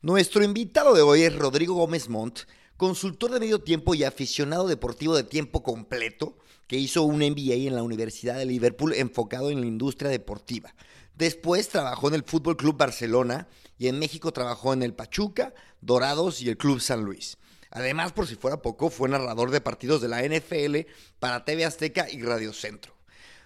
Nuestro invitado de hoy es Rodrigo Gómez Montt, consultor de medio tiempo y aficionado deportivo de tiempo completo, que hizo un MBA en la Universidad de Liverpool enfocado en la industria deportiva. Después trabajó en el Fútbol Club Barcelona y en México trabajó en el Pachuca, Dorados y el Club San Luis. Además, por si fuera poco, fue narrador de partidos de la NFL para TV Azteca y Radio Centro.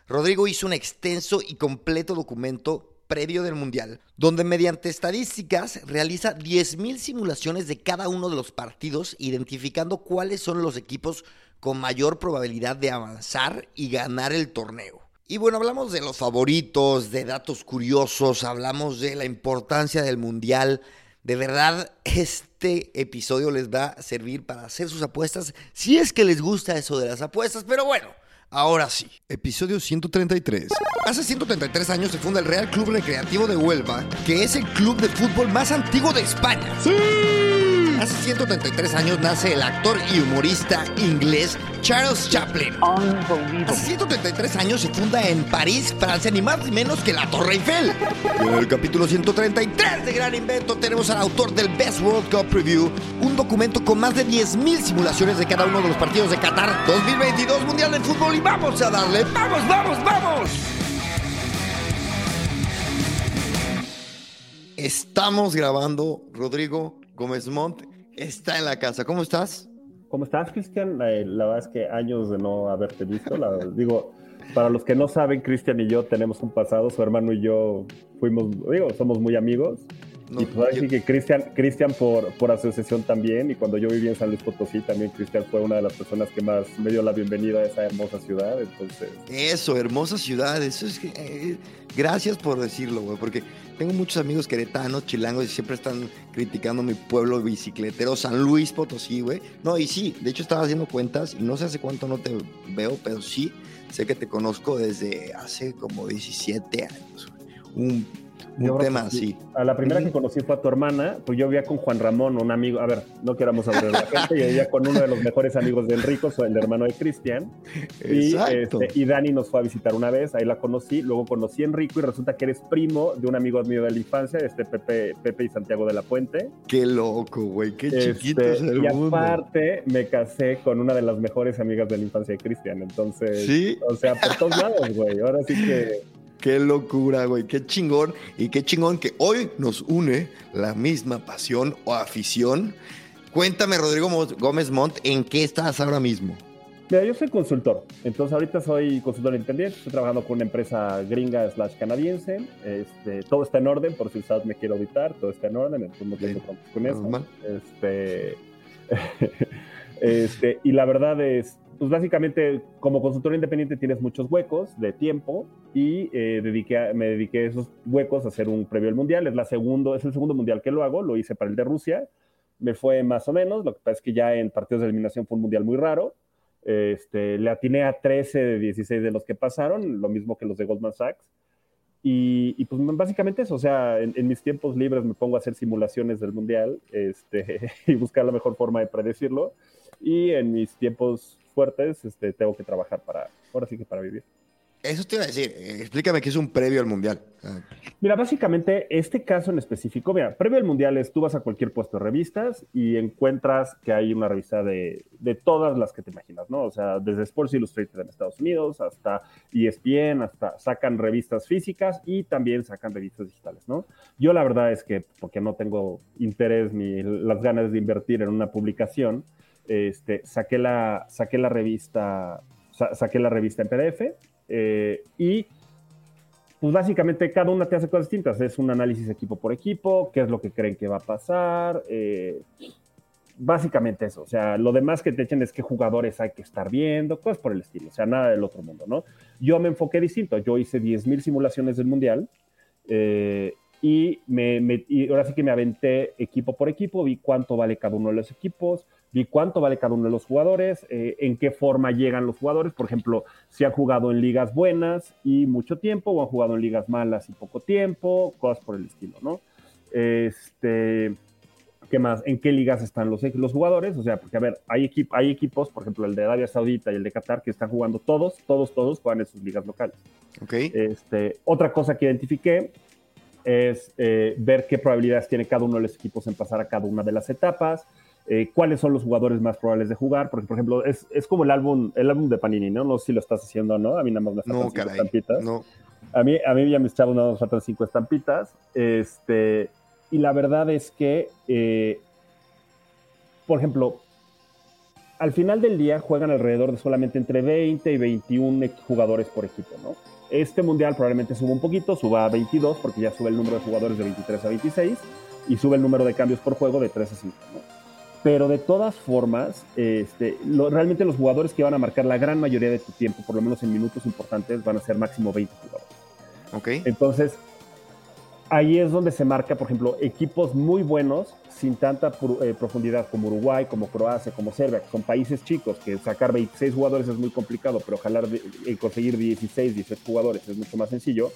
Rodrigo hizo un extenso y completo documento previo del Mundial, donde mediante estadísticas realiza 10.000 simulaciones de cada uno de los partidos, identificando cuáles son los equipos con mayor probabilidad de avanzar y ganar el torneo. Y bueno, hablamos de los favoritos, de datos curiosos, hablamos de la importancia del Mundial. De verdad, este episodio les va a servir para hacer sus apuestas, si es que les gusta eso de las apuestas, pero bueno. Ahora sí, episodio 133. Hace 133 años se funda el Real Club Recreativo de Huelva, que es el club de fútbol más antiguo de España. ¡Sí! Hace 133 años nace el actor y humorista inglés Charles Chaplin. Hace 133 años se funda en París, Francia, ni más ni menos que la Torre Eiffel. En el capítulo 133 de Gran Invento tenemos al autor del Best World Cup Preview, un documento con más de 10.000 simulaciones de cada uno de los partidos de Qatar 2022 Mundial de Fútbol y vamos a darle, vamos, vamos, vamos. Estamos grabando, Rodrigo Gómez Montt está en la casa. ¿Cómo estás? ¿Cómo estás, Cristian? Eh, la verdad es que años de no haberte visto. La, digo, para los que no saben, Cristian y yo tenemos un pasado. Su hermano y yo fuimos, digo, somos muy amigos. No, y pues yo- que Cristian, Cristian por, por asociación también. Y cuando yo vivía en San Luis Potosí, también Cristian fue una de las personas que más me dio la bienvenida a esa hermosa ciudad. Entonces, Eso, hermosa ciudad. Eso es que. eh, gracias por decirlo, güey, porque tengo muchos amigos queretanos, chilangos, y siempre están criticando mi pueblo bicicletero, San Luis Potosí, güey. No, y sí, de hecho estaba haciendo cuentas y no sé hace cuánto no te veo, pero sí sé que te conozco desde hace como 17 años, güey. Un, un tema así. A la primera que conocí fue a tu hermana, pues yo vivía con Juan Ramón, un amigo, a ver, no queramos hablar de la gente, yo vivía con uno de los mejores amigos de Enrico, el hermano de Cristian, y, Exacto. este, y Dani nos fue a visitar una vez, ahí la conocí, luego conocí a Enrico y resulta que eres primo de un amigo mío de la infancia, este Pepe, Pepe y Santiago de la Puente. Qué loco, güey. Qué chiquito Este, es el y mundo. aparte me casé con una de las mejores amigas de la infancia de Cristian, entonces, Sí. o sea, por todos lados, güey, ahora sí que... Qué locura, güey, qué chingón. Y qué chingón que hoy nos une la misma pasión o afición. Cuéntame, Rodrigo Gómez Montt, ¿en qué estás ahora mismo? Mira, yo soy consultor, entonces ahorita soy consultor independiente, estoy trabajando con una empresa gringa slash canadiense, este, todo está en orden, por si el SAT me quiere auditar, todo está en orden, entonces no tengo problemas con eso. Este, este, y la verdad es, pues básicamente como consultor independiente tienes muchos huecos de tiempo y eh, dediqué a- me dediqué a esos huecos a hacer un previo al mundial, es, la segundo, es el segundo mundial que lo hago, lo hice para el de Rusia, me fue más o menos, lo que pasa es que ya en partidos de eliminación fue un mundial muy raro, este, le atiné a 13 de 16 de los que pasaron, lo mismo que los de Goldman Sachs. Y, y, pues básicamente eso, o sea, en, en, mis tiempos libres me pongo a hacer simulaciones del mundial este, y buscar la mejor forma de predecirlo. Y en mis tiempos fuertes este, tengo que trabajar para, ahora sí que para vivir. Eso te iba a decir, explícame qué es un previo al mundial. Ah, Mira, básicamente este caso en específico, mira, previo al mundial es tú vas a cualquier puesto de revistas y encuentras que hay una revista de, de todas las que te imaginas, ¿no? O sea, desde Sports Illustrated en Estados Unidos hasta ESPN, hasta sacan revistas físicas y también sacan revistas digitales, ¿no? Yo la verdad es que, porque no tengo interés ni las ganas de invertir en una publicación, este, saqué, la, saqué la revista, sa saqué la revista en PDF eh, y pues básicamente cada una te hace cosas distintas. Es un análisis equipo por equipo, qué es lo que creen que va a pasar. Eh, básicamente eso. O sea, lo demás que te echen es qué jugadores hay que estar viendo, cosas por el estilo. O sea, nada del otro mundo, ¿no? Yo me enfoqué distinto. Yo hice 10.000 simulaciones del Mundial. Eh, y, me, ahora sí que me aventé equipo por equipo, vi cuánto vale cada uno de los equipos, vi cuánto vale cada uno de los jugadores, eh, en qué forma llegan los jugadores, por ejemplo, si han jugado en ligas buenas y mucho tiempo, o han jugado en ligas malas y poco tiempo, cosas por el estilo, ¿no? Este, ¿qué más? ¿En qué ligas están los, los jugadores? O sea, porque a ver, hay, hay equipos, por ejemplo, el de Arabia Saudita y el de Qatar, que están jugando todos, todos, todos juegan en sus ligas locales. Ok. Este, otra cosa que identifiqué es eh, ver qué probabilidades tiene cada uno de los equipos en pasar a cada una de las etapas, eh, cuáles son los jugadores más probables de jugar, porque por ejemplo es, es, como el álbum, el álbum de Panini, ¿no? No sé si lo estás haciendo o no, a mí nada más me faltan cinco estampitas. No. A mí, a mí ya me chavos nada más faltan cinco estampitas, este, y la verdad es que, eh, por ejemplo, al final del día juegan alrededor de solamente entre 20 y 21 jugadores por equipo, ¿no? Este mundial probablemente suba un poquito, suba a 22 porque ya sube el número de jugadores de 23 a 26 y sube el número de cambios por juego de 3 a 5. Pero de todas formas, este, realmente los jugadores que van a marcar la gran mayoría de tu tiempo, por lo menos en minutos importantes, van a ser máximo 20 jugadores. Okay. Entonces, ahí es donde se marca, por ejemplo, equipos muy buenos, sin tanta eh, profundidad como Uruguay, como Croacia, como Serbia, que son países chicos, que sacar 26 jugadores es muy complicado, pero jalar y conseguir 16, 18 jugadores es mucho más sencillo.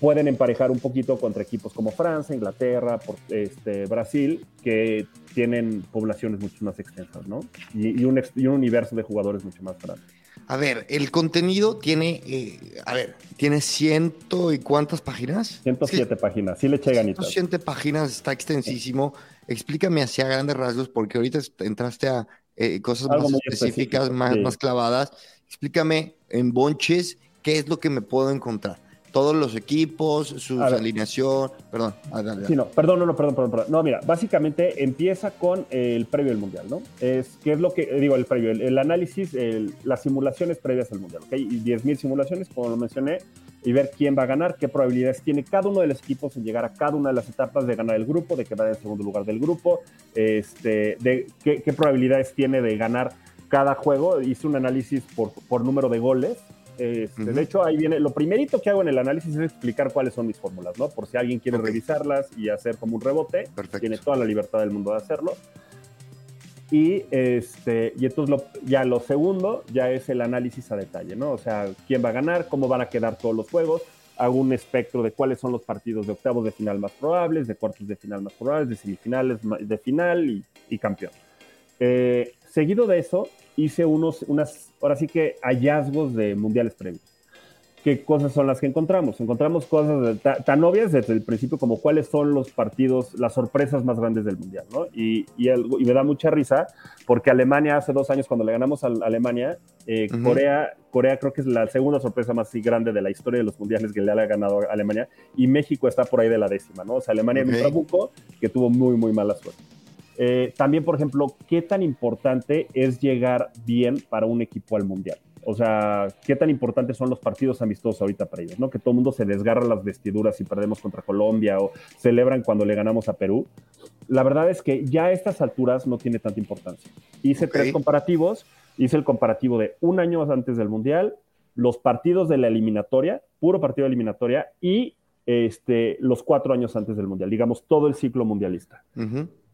Pueden emparejar un poquito contra equipos como Francia, Inglaterra, este, Brasil, que tienen poblaciones mucho más extensas, ¿no? Y, un, y un universo de jugadores mucho más grande. A ver, el contenido tiene, eh, a ver, tiene ciento y cuántas páginas? 107 páginas, sí le eché ganitas. 107 páginas, está extensísimo. Explícame hacia grandes rasgos, porque ahorita entraste a eh, cosas más específicas, más, más clavadas. Explícame en bonches qué es lo que me puedo encontrar todos los equipos, su alineación, perdón. Sí, no, perdón, no, no, perdón, perdón, No, mira, básicamente empieza con el previo del Mundial, ¿no? Es, ¿Qué es lo que, digo, el previo, el, análisis, las simulaciones previas al Mundial, ¿ok? Y 10.000 simulaciones, como lo mencioné, y ver quién va a ganar, qué probabilidades tiene cada uno de los equipos en llegar a cada una de las etapas de ganar el grupo, de quedar en segundo lugar del grupo, este, de qué, qué probabilidades tiene de ganar cada juego. Hice un análisis por, por número de goles, este, de hecho, ahí viene, lo primerito que hago en el análisis es explicar cuáles son mis fórmulas, ¿no? Por si alguien quiere revisarlas y hacer como un rebote, tiene toda la libertad del mundo de hacerlo. Y, este, y entonces ya lo segundo ya es el análisis a detalle, ¿no? O sea, quién va a ganar, cómo van a quedar todos los juegos, hago un espectro de cuáles son los partidos de octavos de final más probables, de cuartos de final más probables, de semifinales de final y, campeón. Eh, seguido de eso, hice unos, unas, ahora sí que hallazgos de mundiales previos. ¿Qué cosas son las que encontramos? Encontramos cosas tan obvias desde el principio como cuáles son los partidos, las sorpresas más grandes del mundial, ¿no? Y, y, y me da mucha risa porque Alemania hace dos años cuando le ganamos a Alemania, eh, Corea, Corea creo que es la segunda sorpresa más grande de la historia de los mundiales que le ha ganado a Alemania y México está por ahí de la décima, ¿no? O sea, Alemania okay. en un trabuco que tuvo muy, muy mala suerte. Eh, también, por ejemplo, ¿qué tan importante es llegar bien para un equipo al Mundial? O sea, ¿qué tan importantes son los partidos amistosos ahorita para ellos? ¿no? Que todo el mundo se desgarra las vestiduras si perdemos contra Colombia o celebran cuando le ganamos a Perú. La verdad es que ya a estas alturas no tiene tanta importancia. Hice tres comparativos. Hice el comparativo de un año antes del Mundial, los partidos de la eliminatoria, puro partido de eliminatoria, y este, los cuatro años antes del Mundial, digamos, todo el ciclo mundialista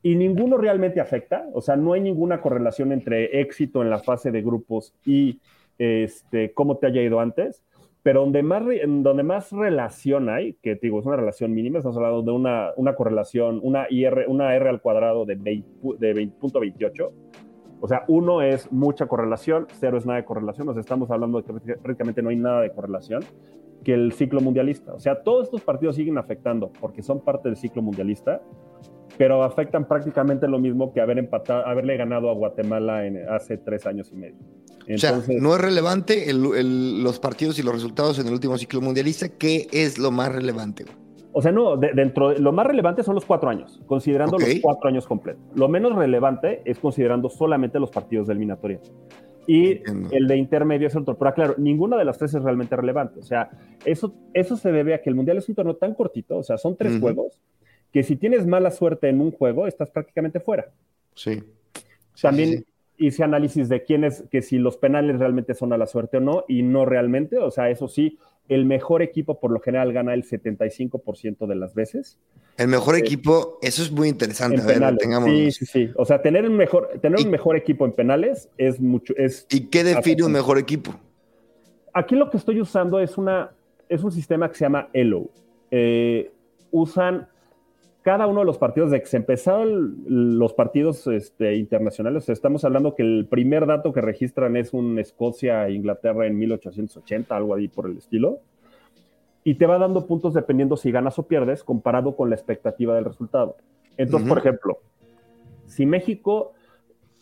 y ninguno realmente afecta, o sea, no hay ninguna correlación entre éxito en la fase de grupos y este, cómo te haya ido antes, pero donde más, donde más relación hay, que digo, es una relación mínima, estamos hablando de una, una correlación, una, IR, una R al cuadrado de 20.28, de o sea, uno es mucha correlación, cero es nada de correlación, o sea, estamos hablando de que prácticamente no hay nada de correlación, que el ciclo mundialista. O sea, todos estos partidos siguen afectando porque son parte del ciclo mundialista, pero afectan prácticamente lo mismo que haber empatado, haberle ganado a Guatemala en, hace tres años y medio. o sea, no es relevante los partidos y los resultados en el último ciclo mundialista. ¿Qué es lo más relevante? O sea, no, dentro de, lo más relevante son los cuatro años, considerando los cuatro años completos. Lo menos relevante es considerando solamente los partidos de eliminatoria. Y el de intermedio es otro. Pero claro, ninguna de las tres es realmente relevante. O sea, eso, eso se debe a que el Mundial es un torneo tan cortito, o sea, son tres juegos que si tienes mala suerte en un juego, estás prácticamente fuera. Sí. También hice análisis de quiénes, que si los penales realmente son a la suerte o no, y no realmente, o sea, eso sí, el mejor equipo por lo general gana el 75% de las veces. El mejor equipo, eso es muy interesante. En penales. Sí, sí, sí. O sea, tener un mejor, tener un mejor equipo en penales es mucho. Es ¿Y qué define un mejor equipo? Aquí lo que estoy usando es una, es un sistema que se llama ELO. Eh, usan cada uno de los partidos, de que se empezaron los partidos este, internacionales, estamos hablando que el primer dato que registran es un Escocia-Inglaterra en 1880, algo ahí por el estilo, y te va dando puntos dependiendo si ganas o pierdes comparado con la expectativa del resultado. Entonces, por ejemplo, si México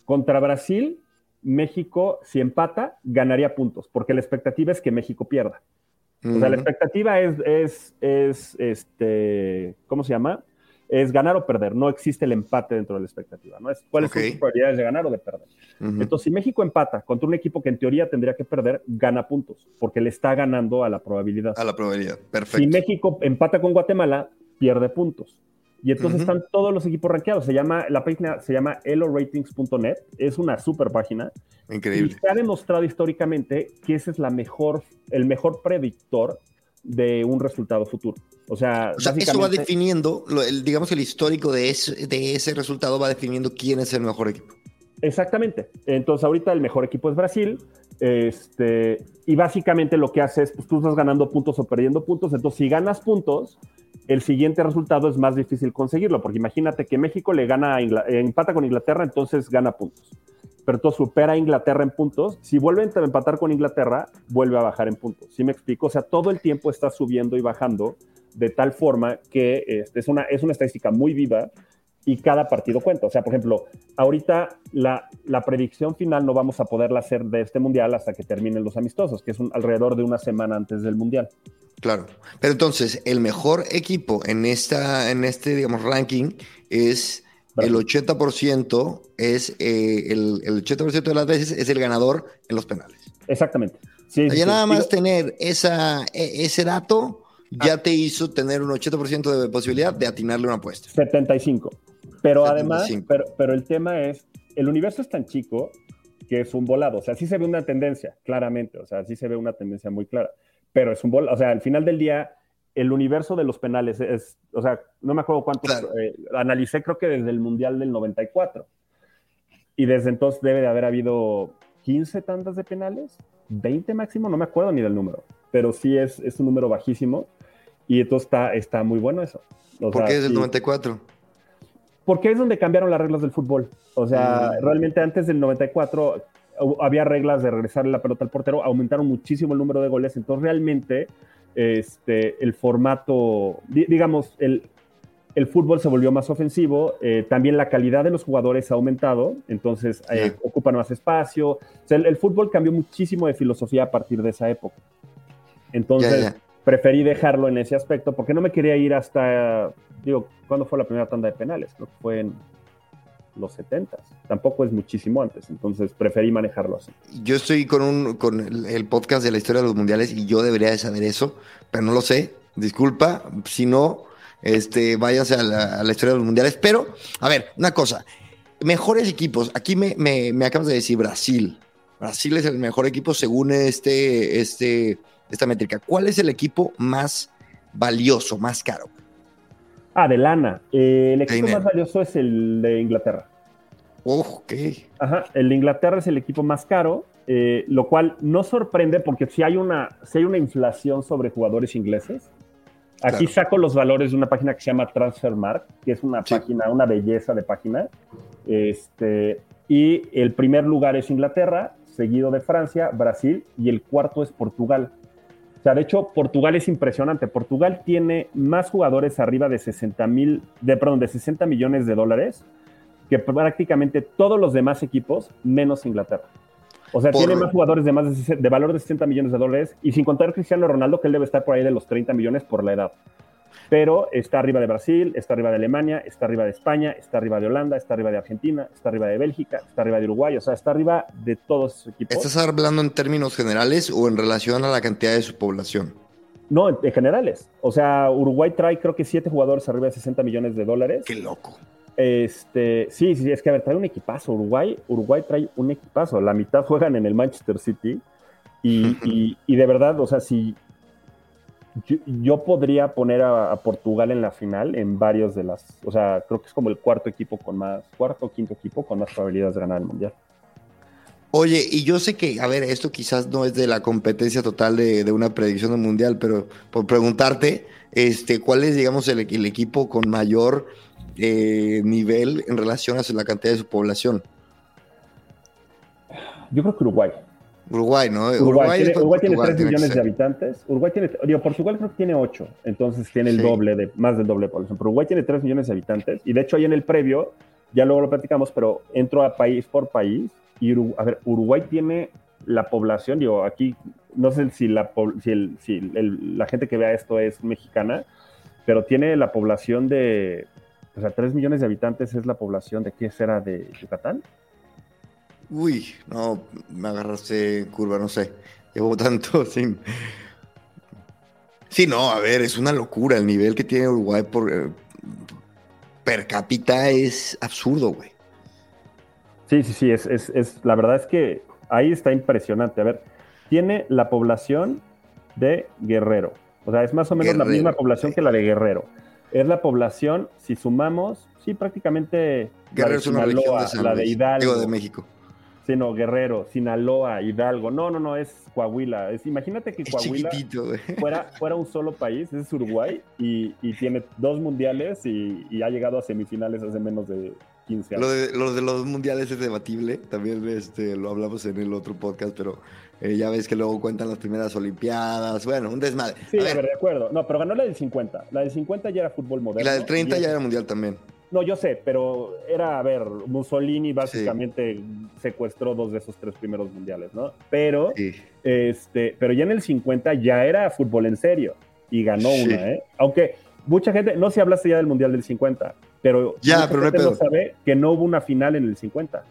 contra Brasil, México si empata, ganaría puntos, porque la expectativa es que México pierda. O sea, la expectativa es, es, es, este, ¿cómo se llama? Es ganar o perder, no existe el empate dentro de la expectativa, ¿no? Es cuáles son sus probabilidades de ganar o de perder. Entonces, si México empata contra un equipo que en teoría tendría que perder, gana puntos, porque le está ganando a la probabilidad. A la probabilidad, perfecto. Si México empata con Guatemala, pierde puntos. Y entonces están todos los equipos rankeados. Se llama, la página se llama eloratings.net. Es una super página. Increíble. Y se ha demostrado históricamente que ese es la mejor, el mejor predictor de un resultado futuro. O sea, eso va definiendo, el, digamos, el histórico de ese, de ese resultado va definiendo quién es el mejor equipo. Exactamente. Entonces, ahorita el mejor equipo es Brasil. Este, y básicamente lo que hace es, pues tú estás ganando puntos o perdiendo puntos. Entonces, si ganas puntos, el siguiente resultado es más difícil conseguirlo, porque imagínate que México le gana, empata con Inglaterra, entonces gana puntos pero todo supera a Inglaterra en puntos. Si vuelven a empatar con Inglaterra, vuelve a bajar en puntos. ¿Sí me explico? O sea, todo el tiempo está subiendo y bajando de tal forma que este, es, una, es una estadística muy viva y cada partido cuenta. O sea, por ejemplo, ahorita la, la, predicción final no vamos a poderla hacer de este mundial hasta que terminen los amistosos, que es un, alrededor de una semana antes del mundial. Claro. Pero entonces, el mejor equipo en, esta, en este, digamos, ranking es el 80% es eh, el, el, 80% de las veces es el ganador en los penales. Exactamente. Sí, nada más tener esa, e, ese dato ya ah. te hizo tener un 80% de posibilidad de atinarle una apuesta. 75. Pero además, pero, pero el tema es, el universo es tan chico que es un volado. O sea, sí se ve una tendencia, claramente. O sea, sí se ve una tendencia muy clara. Pero es un volado. O sea, al final del día, el universo de los penales es, o sea, no me acuerdo cuántos, eh, analicé creo que desde el Mundial del 94. Y desde entonces debe de haber habido 15 tandas de penales, 20 máximo, no me acuerdo ni del número, pero sí es, es un número bajísimo y entonces está, está muy bueno eso. ¿Por qué desde el 94? Porque es donde cambiaron las reglas del fútbol. O sea, mm. realmente antes del 94 había reglas de regresar la pelota al portero, aumentaron muchísimo el número de goles, entonces realmente este, el formato, digamos, el, el fútbol se volvió más ofensivo, eh, también la calidad de los jugadores ha aumentado, entonces eh, ocupan más espacio. el, fútbol cambió muchísimo de filosofía a partir de esa época. Entonces, preferí dejarlo en ese aspecto porque no me quería ir hasta, digo, ¿cuándo fue la primera tanda de penales? Creo que fue en los 70. Tampoco es muchísimo antes, entonces preferí manejarlo así. Yo estoy con, un, con el, podcast de la historia de los mundiales y yo debería de saber eso, pero no lo sé. Disculpa, si no, este, váyanse a la, historia de los mundiales. Pero, a ver, una cosa, mejores equipos. Aquí me, me, acabas de decir Brasil. Brasil es el mejor equipo según este, este, esta métrica. ¿Cuál es el equipo más valioso, más caro? Ah, de lana. Eh, el equipo más valioso es el de Inglaterra. ok. Ajá, el de Inglaterra es el equipo más caro, eh, lo cual no sorprende porque si hay, una, si hay una inflación sobre jugadores ingleses, aquí saco los valores de una página que se llama Transfermarkt, que es una página, una belleza de página. Este, y el primer lugar es Inglaterra, seguido de Francia, Brasil, y el cuarto es Portugal. O sea, de hecho, Portugal es impresionante. Portugal tiene más jugadores arriba de 60 mil, de, perdón, de 60 millones de dólares que prácticamente todos los demás equipos, menos Inglaterra. O sea, tiene más jugadores de, más de, de, valor de 60 millones de dólares y sin contar Cristiano Ronaldo, que él debe estar por ahí de los 30 millones por la edad pero está arriba de Brasil, está arriba de Alemania, está arriba de España, está arriba de Holanda, está arriba de Argentina, está arriba de Bélgica, está arriba de Uruguay, o sea, está arriba de todos esos equipos. ¿Estás hablando en términos generales o en relación a la cantidad de su población? No, en generales. O sea, Uruguay trae creo que siete jugadores arriba de 60 millones de dólares. Qué loco. Este, sí, sí, es que a ver, trae un equipazo. Uruguay, Uruguay trae un equipazo. La mitad juegan en el Manchester City. Y, y, y de verdad, o sea, si, yo, podría poner a, Portugal en la final en varios de las, o sea, creo que es como el cuarto equipo con más, cuarto o quinto equipo con más probabilidades de ganar el mundial. Oye, y yo sé que, a ver, esto quizás no es de la competencia total de, una predicción del mundial, pero por preguntarte, este, ¿cuál es, digamos, el, equipo con mayor eh, nivel en relación a la cantidad de su población? Yo creo que Uruguay. Uruguay, ¿no? Uruguay, tiene, 3 millones de habitantes. Uruguay tiene, digo, Portugal creo que tiene 8, entonces tiene el doble, de, más del doble de población. Pero Uruguay tiene 3 millones de habitantes y de hecho ahí en el previo, ya luego lo platicamos, pero entro a país por país y a ver, Uruguay tiene la población, digo, aquí no sé si la, si, la gente que vea esto es mexicana, pero tiene la población de, o sea, 3 millones de habitantes es la población de qué será de Yucatán. Uy, no, me agarraste curva, no sé. Llevo tanto sin. Sí, no, a ver, es una locura. El nivel que tiene Uruguay por eh, per cápita es absurdo, güey. Sí, sí, sí, es, es, la verdad es que ahí está impresionante. A ver, tiene la población de Guerrero. O sea, es más o menos la misma población que la de Guerrero. Es la población, si sumamos, sí, prácticamente. Guerrero es una región de la de Hidalgo. de México sino Guerrero, Sinaloa, Hidalgo. No, no, no, es Coahuila. Es, imagínate que Coahuila fuera, fuera un solo país, es Uruguay, y, tiene dos mundiales y, ha llegado a semifinales hace menos de 15 años. Lo de, los mundiales es debatible, también este, lo hablamos en el otro podcast, pero eh, ya ves que luego cuentan las primeras Olimpiadas, bueno, un desmadre. Sí, a ver, de acuerdo. No, pero ganó la del 50. La del 50 ya era fútbol moderno. Y la del 30 ya era mundial también. No, yo sé, pero era, a ver, Mussolini básicamente secuestró dos de esos tres primeros mundiales, ¿no? Pero, este, pero ya en el 50 ya era fútbol en serio y ganó una, ¿eh? Aunque mucha gente, no se hablaste ya del mundial del 50, pero ya, pero no, sabe que no hubo una final en el 50.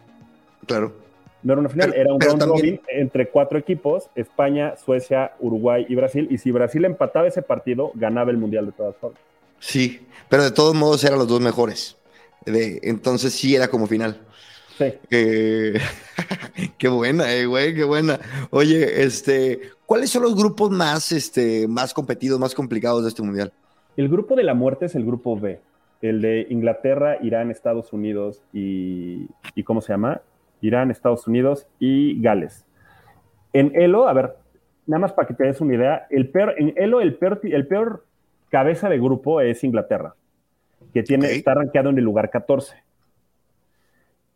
Claro. No era una final, era un round robin entre cuatro equipos, España, Suecia, Uruguay y Brasil, y si Brasil empataba ese partido, ganaba el mundial de todas formas. Sí, pero de todos modos eran los dos mejores. De, entonces sí era como final. Sí. qué buena, eh, güey, qué buena. Oye, este, ¿cuáles son los grupos más, este, más competidos, más complicados de este mundial? El grupo de la muerte es el grupo B, el de Inglaterra, Irán, Estados Unidos y, y ¿cómo se llama? Irán, Estados Unidos y Gales. En Elo, a ver, nada más para que te des una idea, el peor, en Elo el peor, el peor cabeza de grupo es Inglaterra, que tiene, está rankeado en el lugar 14.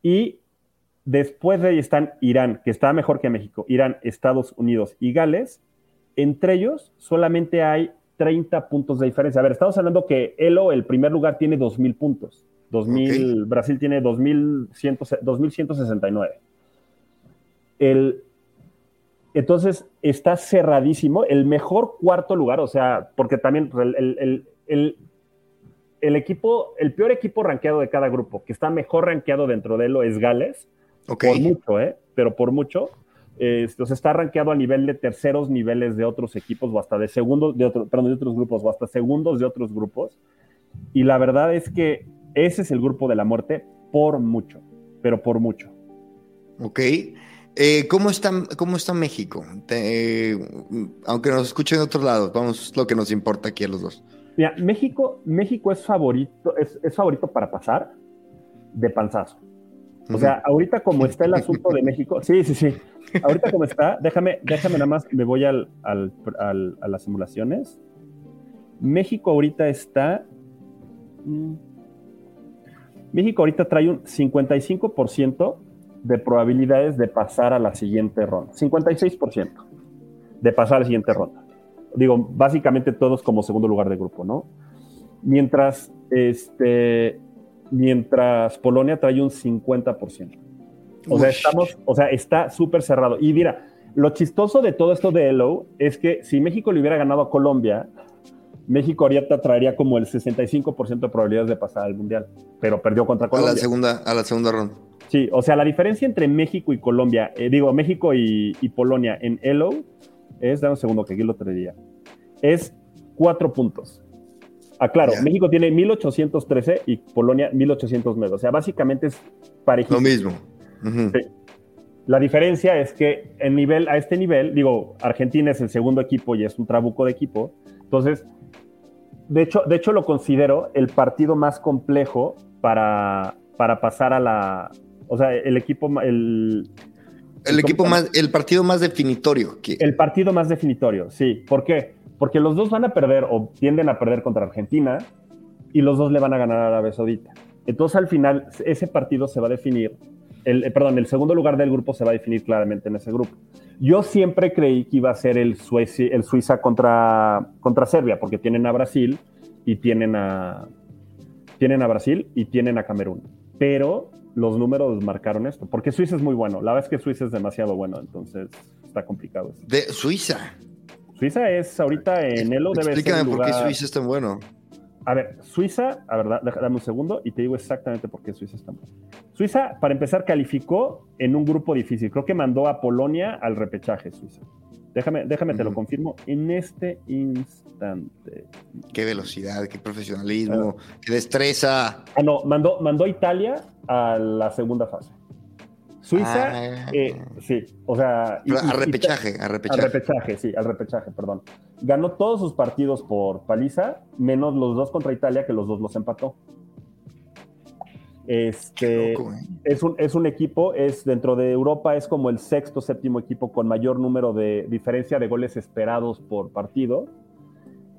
Y después de ahí están Irán, que está mejor que México, Irán, Estados Unidos y Gales. Entre ellos solamente hay 30 puntos de diferencia. A ver, estamos hablando que Elo, el primer lugar, tiene 2.000 puntos. 2000, Brasil tiene 2.169. El, entonces está cerradísimo. El mejor cuarto lugar, o sea, porque también el, equipo, el peor equipo rankeado de cada grupo, que está mejor rankeado dentro de lo es Gales. Por mucho, ¿eh? Pero por mucho. Este, está rankeado a nivel de terceros niveles de otros equipos o hasta de segundos, de, otro, perdón, de otros grupos o hasta segundos de otros grupos. Y la verdad es que ese es el grupo de la muerte por mucho, pero por mucho. Ok. Eh, ¿cómo, está, ¿Cómo está México? Eh, aunque nos escuchen de otros lados, vamos, lo que nos importa aquí a los dos. Mira, México, México es favorito, es, favorito para pasar de panzazo. O sea, ahorita como está el asunto de México, sí, sí, sí. Ahorita como está, déjame, déjame nada más, me voy al, a las simulaciones. México ahorita está. Mm, México ahorita trae un 55% de probabilidades de pasar a la siguiente ronda. 56% de pasar a la siguiente ronda. Digo, básicamente todos como segundo lugar de grupo, ¿no? Mientras, este, mientras Polonia trae un 50%. O sea, estamos, o sea, está súper cerrado. Y mira, lo chistoso de todo esto de Elo es que si México le hubiera ganado a Colombia, México ahorita traería como el 65% de probabilidades de pasar al Mundial, pero perdió contra Colombia. A la segunda, a la segunda ronda. Sí, o sea, la diferencia entre México y Colombia, eh, digo, México y, Polonia en ELO es, dame un segundo que aquí lo traería, es cuatro puntos. Ah, claro, México tiene 1813 y Polonia 1809. O sea, básicamente es parecido. Lo mismo. La diferencia es que en nivel, a este nivel, digo, Argentina es el segundo equipo y es un trabuco de equipo, Entonces, de hecho, de hecho lo considero el partido más complejo para, para pasar a la, o sea, el equipo, el, el equipo más, el partido más definitorio. El partido más definitorio, sí. ¿Por qué? Porque los dos van a perder o tienden a perder contra Argentina y los dos le van a ganar a Arabia Saudita. Entonces al final ese partido se va a definir, el, eh, perdón, el segundo lugar del grupo se va a definir claramente en ese grupo. Yo siempre creí que iba a ser el, Suecia, el Suiza contra, contra Serbia, porque tienen a Brasil y tienen a, tienen a Brasil y tienen a Camerún. Pero los números marcaron esto, porque Suiza es muy bueno. La verdad es que Suiza es demasiado bueno, entonces está complicado. De Suiza. Suiza es ahorita en Elo debe Explícame por qué Suiza es tan bueno. A ver, Suiza, a ver, dame un segundo y te digo exactamente por qué Suiza es tan bueno. Suiza, para empezar, calificó en un grupo difícil. Creo que mandó a Polonia al repechaje, Suiza. Déjame, déjame, te lo confirmo en este instante. Qué velocidad, qué profesionalismo, qué destreza. Ah, no, mandó, mandó a Italia a la segunda fase. Suiza, ah. eh, sí, o sea... a repechaje, a repechaje. Al repechaje, sí, al repechaje, perdón. Ganó todos sus partidos por paliza, menos los dos contra Italia, que los dos los empató. Este, ¿eh? es, un, es un equipo, es dentro de Europa, es como el sexto, séptimo equipo con mayor número de diferencia de goles esperados por partido.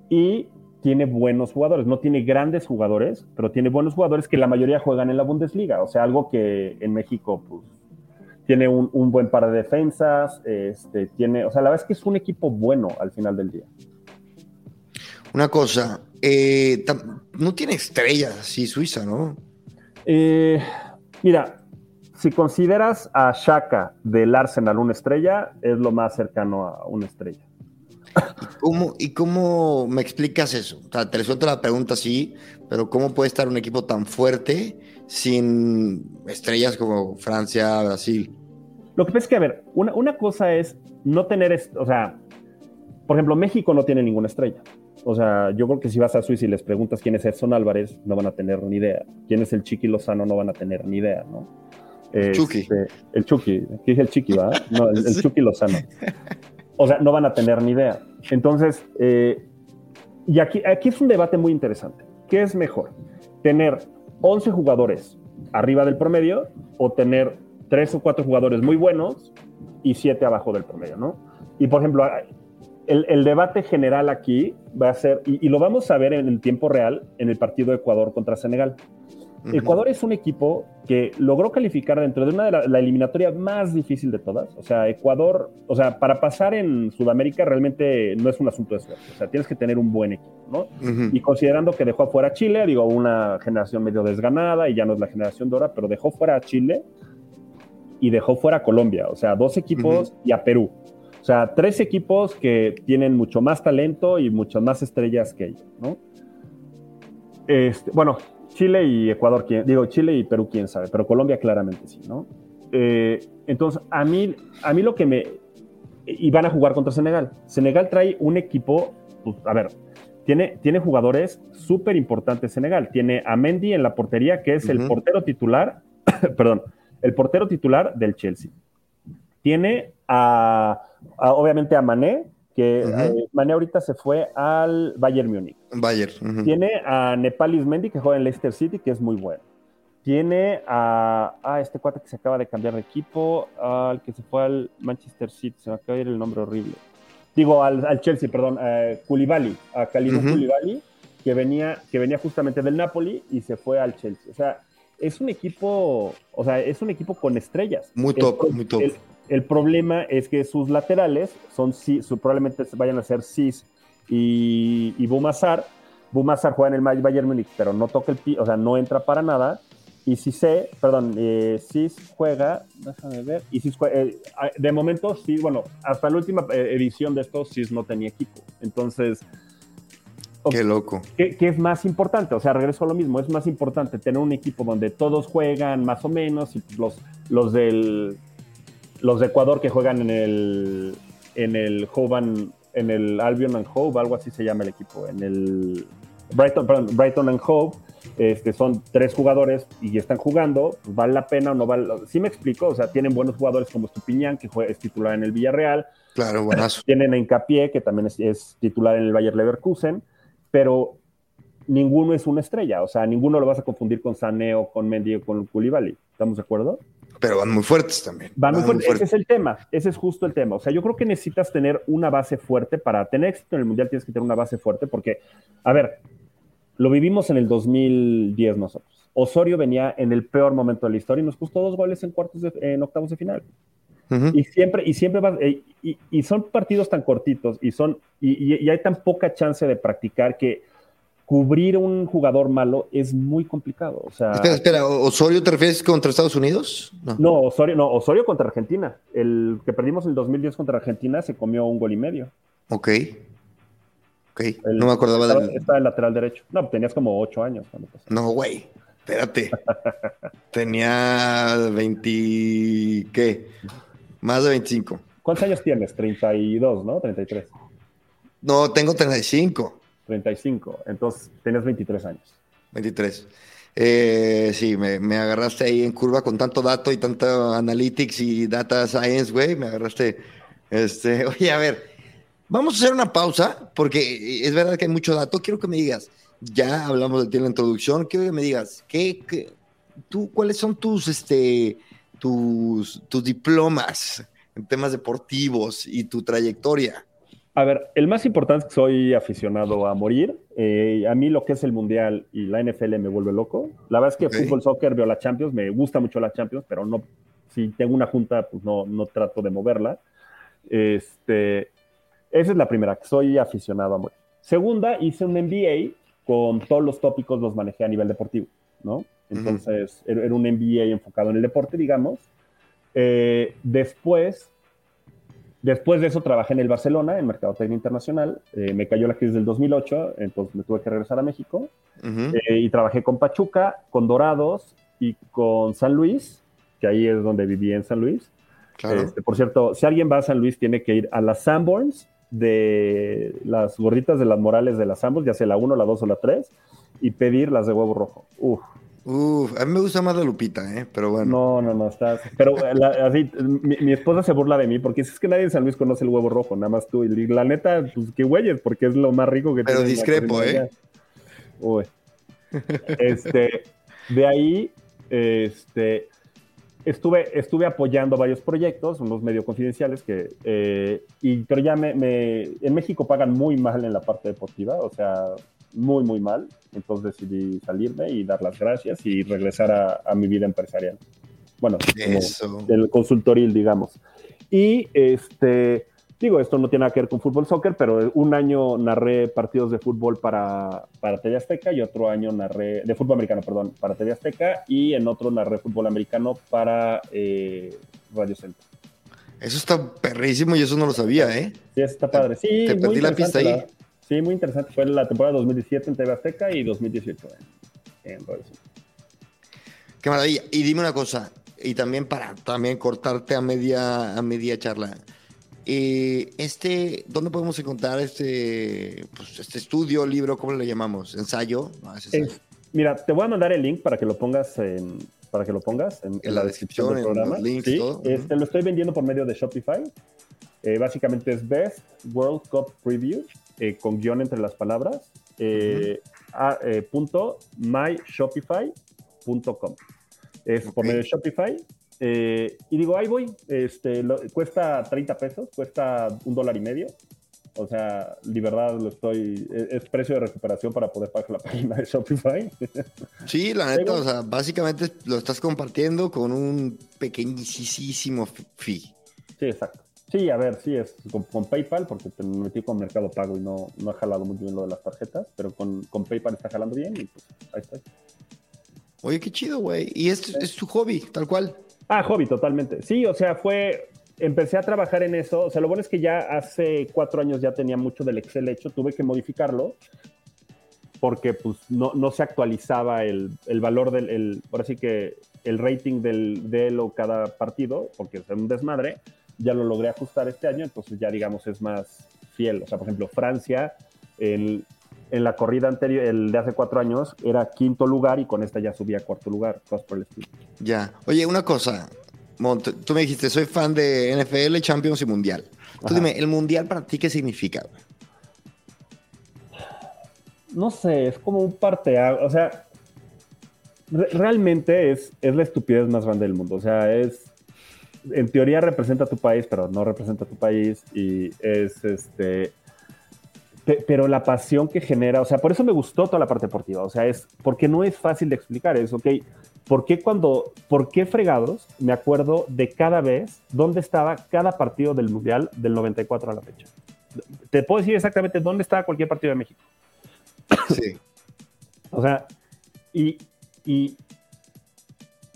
Y tiene buenos jugadores. No tiene grandes jugadores, pero tiene buenos jugadores que la mayoría juegan en la Bundesliga. O sea, algo que en México, pues, tiene un, buen par de defensas. Este, tiene, o sea, la verdad es que es un equipo bueno al final del día. Una cosa, eh, no tiene estrellas, sí, Suiza, ¿no? Eh, mira, si consideras a Shaka del Arsenal una estrella, es lo más cercano a una estrella. ¿Y cómo, me explicas eso? O sea, te resuelto la pregunta sí, pero ¿cómo puede estar un equipo tan fuerte sin estrellas como Francia, Brasil? Lo que pasa es que, a ver, una, cosa es no tener, o sea, por ejemplo, México no tiene ninguna estrella. O sea, yo creo que si vas a Suiza y les preguntas quién es Edson Álvarez, no van a tener ni idea. ¿Quién es el Chiqui Lozano? No van a tener ni idea, ¿no? El Chucky. Este, el Chucky. ¿Qué dije el Chiqui, va? No, el, el Chucky Lozano. O sea, no van a tener ni idea. Entonces, eh, y aquí, aquí es un debate muy interesante. ¿Qué es mejor? ¿Tener 11 jugadores arriba del promedio o tener 3 o 4 jugadores muy buenos y 7 abajo del promedio, ¿no? Y por ejemplo, el, debate general aquí va a ser, y, y, lo vamos a ver en el tiempo real en el partido de Ecuador contra Senegal. Ecuador es un equipo que logró calificar dentro de una de la, eliminatoria más difícil de todas. O sea, Ecuador, o sea, para pasar en Sudamérica realmente no es un asunto de suerte. O sea, tienes que tener un buen equipo, ¿no? Y considerando que dejó afuera a Chile, digo, una generación medio desganada y ya no es la generación Dora, pero dejó fuera a Chile y dejó fuera a Colombia. O sea, dos equipos y a Perú. O sea, tres equipos que tienen mucho más talento y muchas más estrellas que ellos, ¿no? Este, bueno, Chile y Ecuador, digo, Chile y Perú, quién sabe, pero Colombia claramente sí, ¿no? Eh, entonces, a mí, a mí lo que me... Y van a jugar contra Senegal. Senegal trae un equipo, pues, a ver, tiene, tiene jugadores súper importantes Senegal. Tiene a Mendy en la portería, que es el portero titular, perdón, el portero titular del Chelsea. Tiene a, obviamente a Mané, que uh Mané ahorita se fue al Bayern Múnich. Bayern. Tiene a Nepalis Mendy, que juega en Leicester City, que es muy bueno. Tiene a, este cuate que se acaba de cambiar de equipo, al que se fue al Manchester City, se me acaba de ir el nombre horrible. Digo, al, Chelsea, perdón, a Koulibaly, a Kalidou Koulibaly, que venía, que venía justamente del Napoli y se fue al Chelsea. O sea, es un equipo, o sea, es un equipo con estrellas. Muy top, muy top. El problema es que sus laterales son probablemente vayan a ser Cis y, y Bumazar. Bumazar juega en el Bayern Múnich, pero no toca el pie, o sea, no entra para nada. Y Cisse, perdón, eh, Cis juega, déjame ver, y Cis juega, eh, de momento, sí, bueno, hasta la última eh, edición de estos, Cis no tenía equipo. Entonces, Qué loco. ¿qué, ¿qué, es más importante? O sea, regreso a lo mismo. Es más importante tener un equipo donde todos juegan más o menos y los, los del los de Ecuador que juegan en el en el Hovan, en el Albion and Hove, algo así se llama el equipo, en el Brighton, perdón, Brighton and Hove, este, son tres jugadores y están jugando, pues, ¿vale la pena o no vale? Sí me explico, o sea, tienen buenos jugadores como Estupiñán, que es titular en el Villarreal. Claro, buenazo. Tienen a Hincapié, que también es, titular en el Bayer Leverkusen, pero ninguno es una estrella, o sea, ninguno lo vas a confundir con Sané o con Mendy o con Koulibaly, ¿estamos de acuerdo? Pero van muy fuertes también. Van, muy, fuertes. Ese es el tema, ese es justo el tema. O sea, yo creo que necesitas tener una base fuerte. Para tener éxito en el Mundial tienes que tener una base fuerte porque, a ver, lo vivimos en el 2010 nosotros. Osorio venía en el peor momento de la historia y nos costó dos goles en cuartos en octavos de final. Y siempre, y siempre va, eh, y, son partidos tan cortitos y son, y, hay tan poca chance de practicar que cubrir un jugador malo es muy complicado. O sea, espera, espera, ¿Osorio te refieres contra Estados Unidos? No. Osorio, no, Osorio contra Argentina. El que perdimos en el 2010 contra Argentina se comió un gol y medio. Ok no me acordaba estaba, del... Estaba en lateral derecho. No, tenías como ocho años cuando pasó. No, güey. Espérate. Tenía 20... ¿Qué? Más de 25. ¿Cuántos años tienes? 32, ¿no? 33. No, tengo 35. 35. Entonces, tenías 23 años. 23. Eh, sí, me, agarraste ahí en curva con tanto dato y tanto analytics y data science, güey. Me agarraste. Este, oye, a ver, Vamos a hacer una pausa, porque es verdad que hay mucho dato. Quiero que me digas, ya hablamos de ti en la introducción, quiero que me digas, ¿qué, tú, ¿cuáles son tus, este, tus, tus diplomas en temas deportivos y tu trayectoria? A ver, el más importante es que soy aficionado a morir. Eh, a mí lo que es el Mundial y la NFL me vuelve loco. La verdad es que fútbol, soccer, veo la Champions, me gusta mucho la Champions, pero no, si tengo una junta, pues no, no trato de moverla. Este, esa es la primera, que soy aficionado a morir. Segunda, hice un MBA con todos los tópicos los manejé a nivel deportivo, ¿no? Entonces, era un MBA enfocado en el deporte, digamos. Eh, después, después de eso trabajé en el Barcelona, en Mercadotecnia Internacional. Eh, me cayó la crisis del 2008, entonces me tuve que regresar a México. Eh, y trabajé con Pachuca, con Dorados y con San Luis, que ahí es donde viví en San Luis. Claro. Este, por cierto, si alguien va a San Luis, tiene que ir a las Sanborns de las gorditas de las morales de las ambos, ya sea la 1, la 2 o la 3, y pedir las de huevo rojo. Uf. Uf, a mí me gusta más la Lupita, ¿eh? Pero bueno. No, no, no, estás. Pero así, mi, esposa se burla de mí porque es que nadie en San Luis conoce el huevo rojo, nada más tú. Y la neta, pues qué güeyes, porque es lo más rico que Pero discrepo, ¿eh? Uy. Este, de ahí, este, estuve, estuve apoyando varios proyectos, unos medio confidenciales, que, eh, y, pero ya me, en México pagan muy mal en la parte deportiva, o sea, muy, muy mal. Entonces decidí salirme y dar las gracias y regresar a, a mi vida empresarial. Bueno, el consultoril, digamos. Y este Digo, esto no tiene nada que ver con fútbol soccer, pero un año narré partidos de fútbol para, para TV Azteca y otro año narré, de fútbol americano, perdón, para TV Azteca y en otro narré fútbol americano para eh, Radio Centro. Eso está perrísimo y eso no lo sabía, ¿eh? Sí, está padre. Sí, te perdí la pista ahí. Sí, muy interesante. Fue la temporada 2017 en TV Azteca y 2018 en, en. Qué maravilla. Y dime una cosa, y también para también cortarte a media, a media charla. Eh, este, ¿Dónde podemos encontrar este, pues, este estudio, libro, cómo le llamamos? ¿Ensayo? mira, te voy a mandar el link para que lo pongas en, para que lo pongas en, la, descripción, del programa. ¿Sí? Este, lo estoy vendiendo por medio de Shopify. Eh, básicamente es Best World Cup Preview, eh, con guion entre las palabras, punto myshopify.com. Es por medio de Shopify eh, y digo, ahí voy, este, cuesta 30 pesos, cuesta un dólar y medio. O sea, de verdad lo estoy, e, es, precio de recuperación para poder pagar la página de Shopify. Sí, la neta, o sea, básicamente lo estás compartiendo con un pequeñísimo fee. Sí, exacto. Sí, a ver, sí, es con, PayPal, porque te metí con Mercado Pago y no, no ha jalado muy bien lo de las tarjetas, pero con, con PayPal está jalando bien y pues ahí está. Oye, qué chido, güey. Y es, es tu hobby, tal cual. Ah, hobby, totalmente. Sí, o sea, fue, empecé a trabajar en eso. O sea, lo bueno es que ya hace cuatro años ya tenía mucho del Excel hecho, tuve que modificarlo porque pues no, no se actualizaba el, el valor del, el, por así que el rating del, de él o cada partido, porque es un desmadre, ya lo logré ajustar este año, entonces ya digamos es más fiel. O sea, por ejemplo, Francia, el, en la corrida anterior, el de hace cuatro años, era quinto lugar y con esta ya subía a cuarto lugar, por el estilo. Ya. Oye, una cosa, Mont, tú me dijiste, soy fan de NFL, Champions y Mundial. Tú dime, ¿el Mundial para ti qué significa? No sé, es como un parte, o sea, realmente es, es la estupidez más grande del mundo, o sea, es, en teoría representa a tu país, pero no representa a tu país y es, este, pero la pasión que genera, o sea, por eso me gustó toda la parte deportiva, o sea, es porque no es fácil de explicar, es, ok, ¿por qué cuando, por qué fregados me acuerdo de cada vez dónde estaba cada partido del Mundial del 94 a la fecha? Te puedo decir exactamente dónde estaba cualquier partido de México. Sí. o sea, y, y,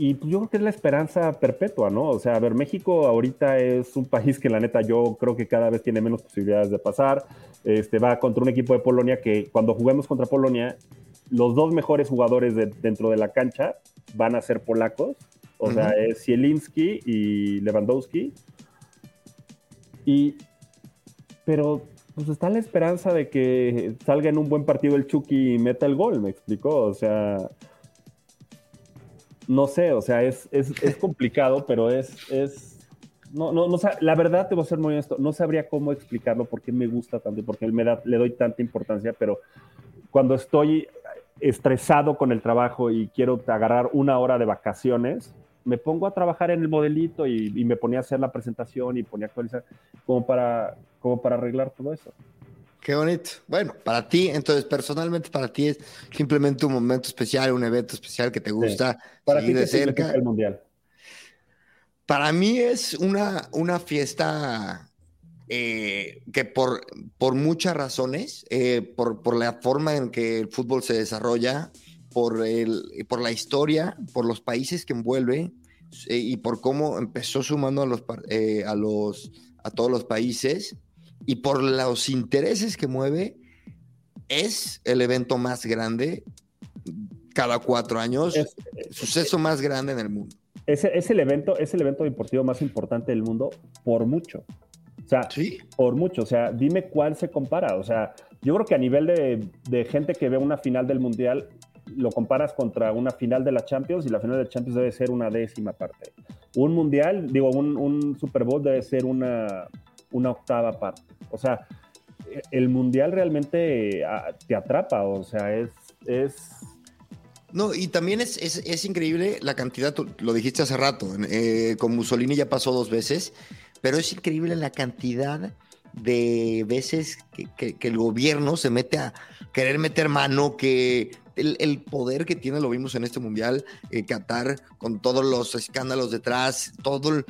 y pues yo creo que es la esperanza perpetua, ¿no? O sea, a ver, México ahorita es un país que la neta yo creo que cada vez tiene menos posibilidades de pasar. Este, va contra un equipo de Polonia que cuando juguemos contra Polonia, los dos mejores jugadores dentro de la cancha van a ser polacos. O sea, es Zielinski y Lewandowski. Y, pero pues está la esperanza de que salga en un buen partido el Chucky y meta el gol, me explicó. O sea, no sé, o sea, es, es, complicado, pero es, es no, no, no, la verdad te voy a ser muy honesto, no sabría cómo explicarlo, porque me gusta tanto y porque me da, le doy tanta importancia, pero cuando estoy estresado con el trabajo y quiero agarrar una hora de vacaciones, me pongo a trabajar en el modelito y, y me ponía a hacer la presentación y ponía a actualizar como para, como para arreglar todo eso. Qué bonito. Bueno, para ti, entonces, personalmente para ti es simplemente un momento especial, un evento especial que te gusta para ti de cerca. El mundial. Para mí es una, una fiesta eh, que por, por muchas razones, eh, por, por, la forma en que el fútbol se desarrolla, por, el, por la historia, por los países que envuelve eh, y por cómo empezó sumando a, los, a, los, a todos los países, y por los intereses que mueve, es el evento más grande cada cuatro años, el suceso más grande en el mundo. Es, es, el evento, es el evento deportivo más importante del mundo por mucho. O sea, ¿Sí? por mucho. O sea, dime cuál se compara. O sea, yo creo que a nivel de, de, gente que ve una final del Mundial, lo comparas contra una final de la Champions y la final de la Champions debe ser una décima parte. Un Mundial, digo, un, un Super Bowl debe ser una, una octava parte. O sea, el mundial realmente ah, te atrapa, o sea, es... es... No, y también es, es, increíble la cantidad, lo dijiste hace rato, eh, con Mussolini ya pasó dos veces, pero es increíble la cantidad de veces que, el gobierno se mete a querer meter mano, que el, poder que tiene, lo vimos en este mundial, eh, Qatar, con todos los escándalos detrás, todo el,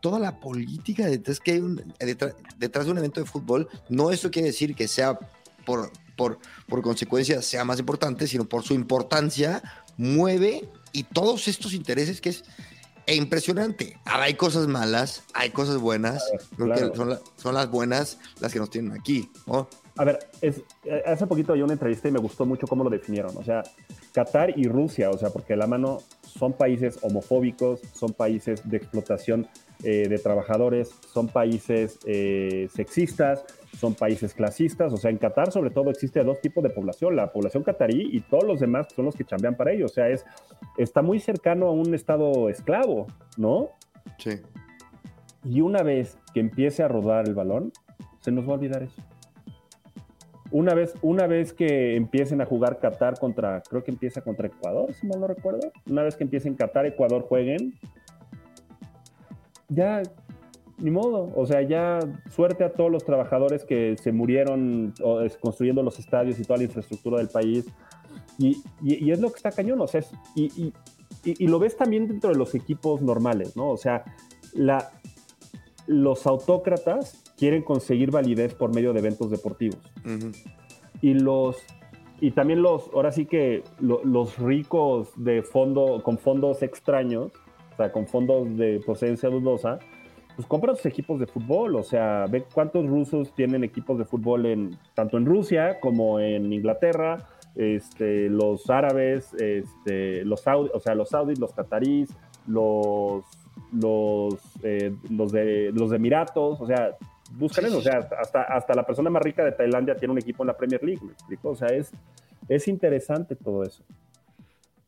toda la política detrás, que hay detrás, de un evento de fútbol, no eso quiere decir que sea por, por, por consecuencia sea más importante, sino por su importancia, mueve y todos estos intereses que es impresionante. Ahora hay cosas malas, hay cosas buenas, son, son, las buenas las que nos tienen aquí. A ver, es, eh, hace poquito hay una entrevista y me gustó mucho cómo lo definieron. O sea, Qatar y Rusia, o sea, porque la mano son países homofóbicos, son países de explotación eh, de trabajadores, son países eh, sexistas, son países clasistas. O sea, en Qatar sobre todo existe dos tipos de población, la población catarí y todos los demás son los que chambean para ellos. O sea, es, está muy cercano a un estado esclavo, ¿no? Sí. Y una vez que empiece a rodar el balón, se nos va a olvidar eso. Una vez, una vez que empiecen a jugar Qatar contra, creo que empieza contra Ecuador, si mal no recuerdo. Una vez que empiecen Qatar, Ecuador jueguen, ya, ni modo, o sea, ya suerte a todos los trabajadores que se murieron construyendo los estadios y toda la infraestructura del país. Y, es lo que está cañón, o sea, y, lo ves también dentro de los equipos normales, ¿no? O sea, la, los autócratas quieren conseguir validez por medio de eventos deportivos. Y los y también los, ahora sí que los ricos de fondo, con fondos extraños, o sea, con fondos de procedencia dudosa, pues compran sus equipos de fútbol, o sea, ve cuántos rusos tienen equipos de fútbol en tanto en Rusia como en Inglaterra, este, los árabes, este, los saudis, o sea, los saudis, los catarís, los los, eh, los de los Emiratos, o sea, buscan eso. O sea, hasta, hasta la persona más rica de Tailandia tiene un equipo en la Premier League, ¿me explico? O sea, es, es interesante todo eso.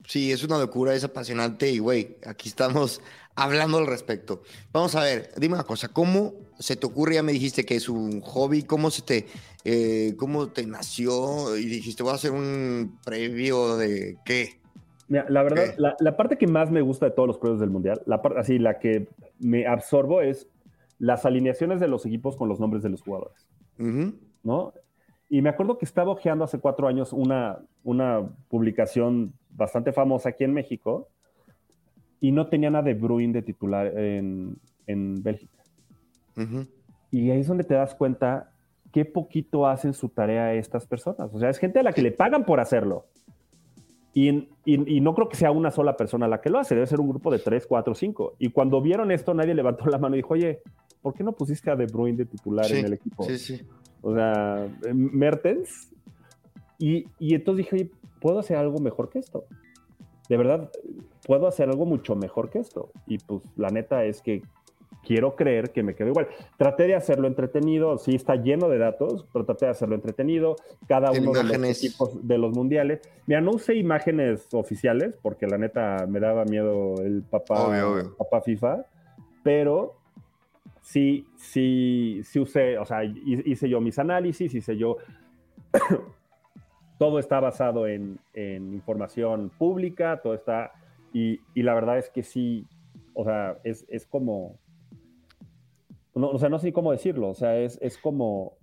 Sí, es una locura, es apasionante y, güey, aquí estamos hablando al respecto. Vamos a ver, dime una cosa, ¿cómo se te ocurre? Ya me dijiste que es un hobby, ¿cómo se te, eh, cómo te nació? Y dijiste, voy a hacer un previo de qué. Mira, la verdad, la, parte que más me gusta de todos los previos del Mundial, la parte así, la que me absorbo es las alineaciones de los equipos con los nombres de los jugadores. ¿No? Y me acuerdo que estaba hojeando hace cuatro años una, una publicación bastante famosa aquí en México y no tenía nada de Bruin de titular en, en Bélgica. Y ahí es donde te das cuenta qué poquito hacen su tarea estas personas. O sea, es gente a la que le pagan por hacerlo. Y, y, no creo que sea una sola persona la que lo hace, debe ser un grupo de tres, cuatro, cinco. Y cuando vieron esto, nadie levantó la mano y dijo, oye, ¿por qué no pusiste a De Bruyne de titular en el equipo? Sí, sí. O sea, Mertens. Y, y entonces dije, oye, ¿puedo hacer algo mejor que esto? De verdad, puedo hacer algo mucho mejor que esto. Y pues la neta es que quiero creer que me quedo igual. Traté de hacerlo entretenido, sí está lleno de datos, pero traté de hacerlo entretenido. Cada uno de los equipos de los mundiales. Mira, no usé imágenes oficiales porque la neta me daba miedo el papá, papá FIFA, pero sí, sí, sí usé, o sea, hice yo mis análisis, hice yo todo está basado en, información pública, todo está, y, la verdad es que sí, o sea, es, como, no, o sea, no sé cómo decirlo, o sea, es, es como...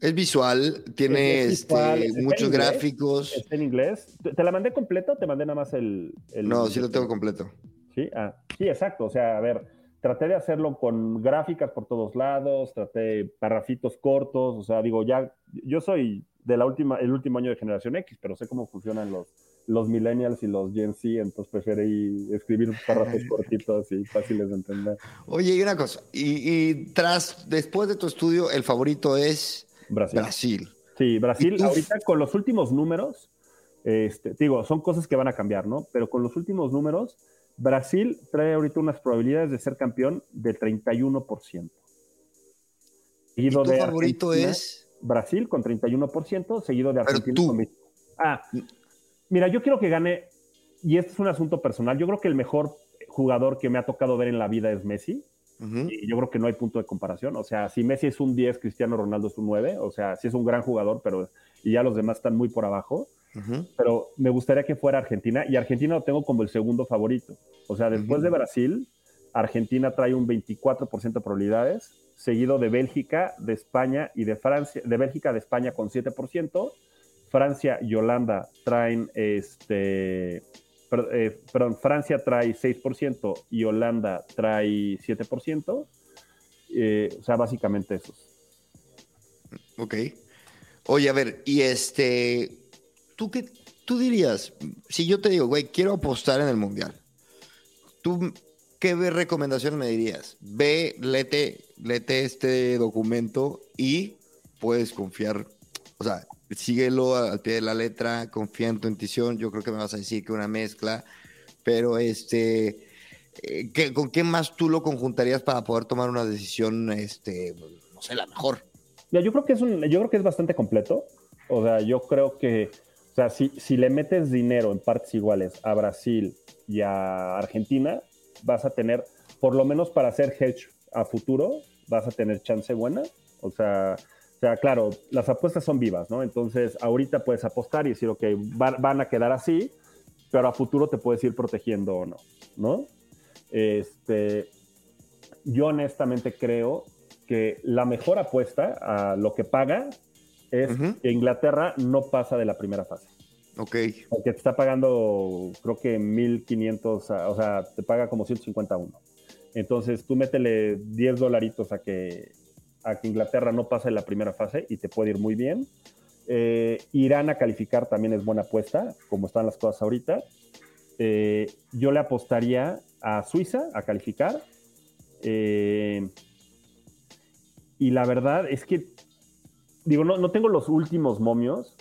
Es visual, tiene este, muchos gráficos. Está en inglés. ¿Te, la mandé completo o te mandé nada más el, No, sí lo tengo completo. Sí, ah, sí, exacto. O sea, a ver, traté de hacerlo con gráficas por todos lados, traté parrafitos cortos, o sea, digo, ya, yo soy de la última, el último año de generación X, pero sé cómo funcionan los, los millennials y los Gen Z, entonces preferí escribir párrafos cortitos y fáciles de entender. Oye, y una cosa, y, tras, después de tu estudio, el favorito es Brasil. Sí, Brasil, ahorita con los últimos números, este, digo, son cosas que van a cambiar, ¿no? Pero con los últimos números, Brasil trae ahorita unas probabilidades de ser campeón del 31%. ¿Y tu favorito es? Brasil con 31%, seguido de Argentina con Ah, mira, yo quiero que gane, y este es un asunto personal, yo creo que el mejor jugador que me ha tocado ver en la vida es Messi. Y yo creo que no hay punto de comparación. O sea, si Messi es un 10, Cristiano Ronaldo es un 9. O sea, sí es un gran jugador, pero y ya los demás están muy por abajo. Pero me gustaría que fuera Argentina. Y Argentina lo tengo como el segundo favorito. O sea, después de Brasil, Argentina trae un 24% de probabilidades seguido de Bélgica, de España y de Francia, de Bélgica, de España con 7%. Francia y Holanda traen este, eh, perdón, Francia trae 6% y Holanda trae 7%. Eh, o sea, básicamente esos. Ok. Oye, a ver, y este, ¿tú qué, tú dirías, si yo te digo, güey, quiero apostar en el Mundial, ¿tú ¿qué recomendación me dirías? Ve, lete, lete este documento y puedes confiar, o sea, síguelo al pie de la letra, confía en tu intuición, yo creo que me vas a decir que una mezcla, pero este, eh, ¿con qué más tú lo conjuntarías para poder tomar una decisión, este, no sé, la mejor? Ya, yo creo que es un, yo creo que es bastante completo, o sea, yo creo que, o sea, si, si le metes dinero en partes iguales a Brasil y a Argentina, vas a tener, por lo menos para hacer hedge a futuro, vas a tener chance buena. O sea, o sea, claro, las apuestas son vivas, ¿no? Entonces, ahorita puedes apostar y decir, ok, van, a quedar así, pero a futuro te puedes ir protegiendo o no, ¿no? Este, yo honestamente creo que la mejor apuesta a lo que paga es que Inglaterra no pasa de la primera fase. Ok. Porque te está pagando, creo que 1500, o sea, te paga como 151. Entonces tú métele 10 dolaritos a que, a que Inglaterra no pase la primera fase y te puede ir muy bien. Eh, Irán a calificar también es buena apuesta, como están las cosas ahorita. Eh, yo le apostaría a Suiza a calificar. Eh, y la verdad es que, digo, no, no tengo los últimos momios,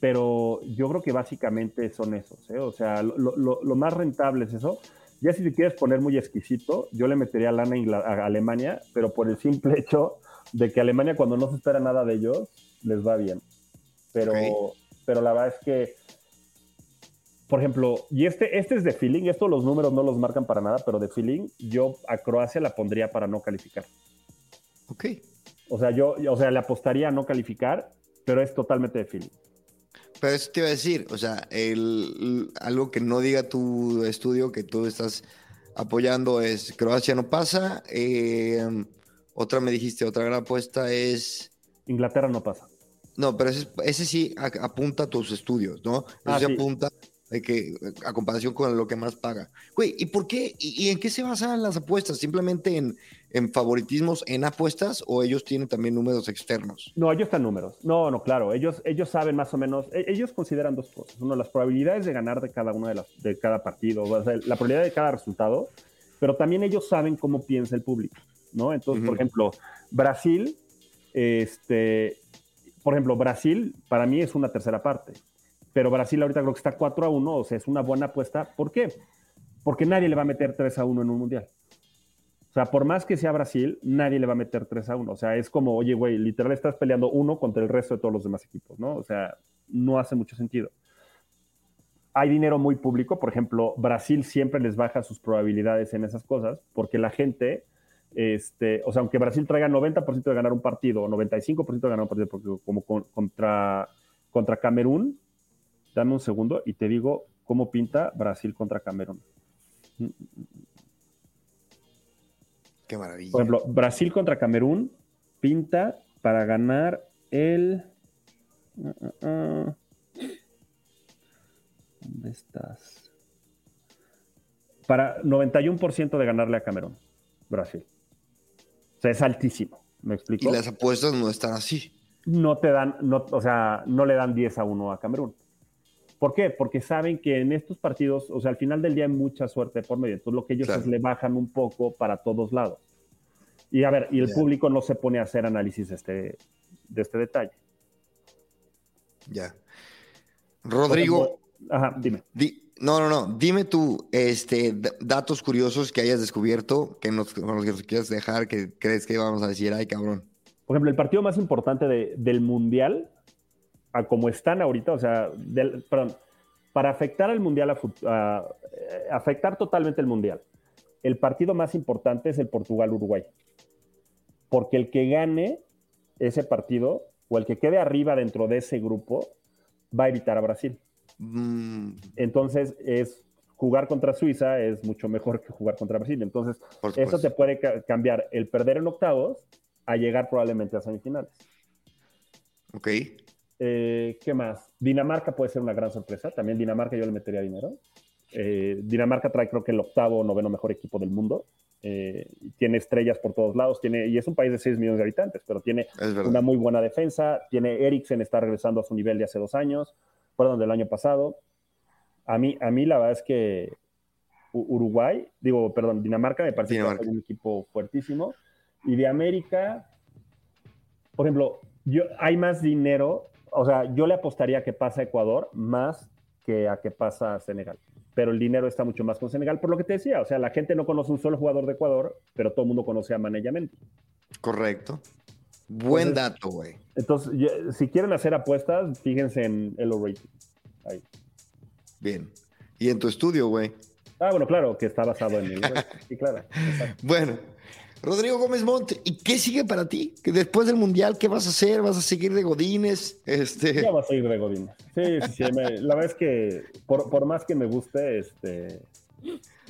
pero yo creo que básicamente son esos, ¿eh? o sea, lo, más rentable es eso. Ya si te quieres poner muy exquisito, yo le metería lana a Alemania, pero por el simple hecho de que Alemania cuando no se espera nada de ellos, les va bien. Pero, pero la verdad es que, por ejemplo, y este, este es de feeling, esto los números no los marcan para nada, pero de feeling, yo a Croacia la pondría para no calificar. Ok. O sea, yo, o sea, le apostaría a no calificar, pero es totalmente de feeling. Pero eso te iba a decir, o sea, el, algo que no diga tu estudio que tú estás apoyando es Croacia no pasa. Eh, otra me dijiste, otra gran apuesta es... Inglaterra no pasa. No, pero ese, sí apunta a tus estudios, ¿no? Ese ah, sí apunta de que a comparación con lo que más paga. Güey, ¿y por qué? ¿Y, en qué se basan las apuestas? ¿Simplemente en, en, favoritismos en apuestas o ellos tienen también números externos? No, ellos están números. No, no, claro. Ellos, ellos saben más o menos, e, ellos consideran dos cosas. Uno, las probabilidades de ganar de cada uno de, las, de cada partido, la probabilidad de cada resultado, pero también ellos saben cómo piensa el público, ¿no? Entonces, por ejemplo, Brasil, este, por ejemplo, Brasil para mí es una tercera parte pero Brasil ahorita creo que está 4 a 1, o sea, es una buena apuesta. ¿Por qué? Porque nadie le va a meter 3 a 1 en un mundial. O sea, por más que sea Brasil, nadie le va a meter 3 a 1. O sea, es como, oye, güey, literal estás peleando uno contra el resto de todos los demás equipos, ¿no? O sea, no hace mucho sentido. Hay dinero muy público, por ejemplo, Brasil siempre les baja sus probabilidades en esas cosas, porque la gente, este, o sea, aunque Brasil traiga 90% de ganar un partido, o 95% de ganar un partido, porque como contra, contra Camerún, Dame un segundo y te digo cómo pinta Brasil contra Camerún. Qué maravilla. Por ejemplo, Brasil contra Camerún pinta para ganar el. ¿Dónde estás? Para 91% de ganarle a Camerún, Brasil. O sea, es altísimo. ¿Me explico? Y las apuestas no están así. No te dan, no, o sea, no le dan 10 a 1 a Camerún. ¿Por qué? Porque saben que en estos partidos, o sea, al final del día hay mucha suerte por medio. Entonces, lo que ellos es le bajan un poco para todos lados. Y a ver, y el público no se pone a hacer análisis de este, de este detalle. Ya. Rodrigo. ajá, dime. no, no, no. Dime tú este, datos curiosos que hayas descubierto nos, que nos quieras dejar, que crees que vamos a decir, ay, cabrón. Por ejemplo, el partido más importante del Mundial a como están ahorita, o sea, perdón, para afectar al Mundial, a, eh, afectar totalmente el Mundial, el partido más importante es el Portugal-Uruguay. Porque el que gane ese partido o el que quede arriba dentro de ese grupo va a evitar a Brasil. Mm. Entonces, es jugar contra Suiza es mucho mejor que jugar contra Brasil. Entonces, eso te puede cambiar el perder en octavos a llegar probablemente a semifinales. Ok. Eh, ¿Qué más? Dinamarca puede ser una gran sorpresa. También Dinamarca yo le metería dinero. Eh, Dinamarca trae creo que el octavo o noveno mejor equipo del mundo. Eh, tiene estrellas por todos lados. Tiene, y es un país de 6 millones de habitantes, pero tiene una muy buena defensa. Tiene Eriksen, está regresando a su nivel de hace dos años, perdón, del año pasado. A mí, a mí la verdad es que Uruguay, digo, perdón, Dinamarca me parece que es un equipo fuertísimo. Y de América, por ejemplo, yo, hay más dinero o sea, yo le apostaría a que pasa Ecuador más que a que pasa Senegal. Pero el dinero está mucho más con Senegal, por lo que te decía. O sea, la gente no conoce un solo jugador de Ecuador, pero todo el mundo conoce a Manellamente. Correcto. Buen dato, güey. Entonces, si quieren hacer apuestas, fíjense en el rating. Ahí. Bien. ¿Y en tu estudio, güey? Ah, bueno, claro, que está basado en el. sí, claro. Bueno, Rodrigo Gómez Monte, ¿y qué sigue para ti? Que después del Mundial, ¿qué vas a hacer? ¿Vas a seguir de Godines? Este... Ya vas a seguir de Godines. Sí, sí, sí. la verdad es que por, más que me guste, este,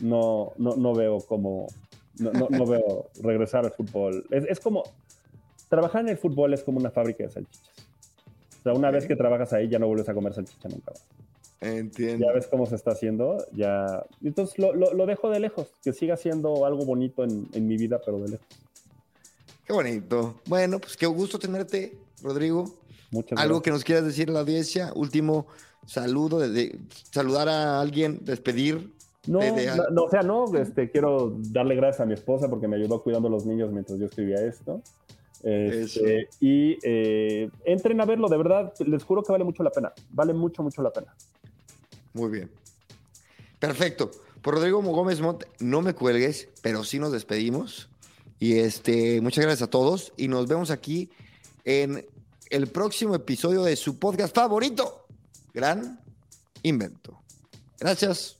no, no, veo como, no, veo regresar al fútbol. Es, como, trabajar en el fútbol es como una fábrica de salchichas. O sea, una vez que trabajas ahí ya no vuelves a comer salchicha nunca más. Entiendo. Ya ves cómo se está haciendo, ya. Entonces lo, dejo de lejos, que siga siendo algo bonito en, mi vida, pero de lejos. Qué bonito. Bueno, pues qué gusto tenerte, Rodrigo. Muchas Algo que nos quieras decir a la audiencia, último saludo, de, saludar a alguien, despedir. No, no, o sea, no, este, quiero darle gracias a mi esposa porque me ayudó cuidando a los niños mientras yo escribía esto. Este, y eh, entren a verlo, de verdad, les juro que vale mucho la pena. Vale mucho, mucho la pena. Muy bien. Perfecto. Por Rodrigo Gómez Mont, no me cuelgues, pero sí nos despedimos. Y este, muchas gracias a todos y nos vemos aquí en el próximo episodio de su podcast favorito, Gran Invento. Gracias.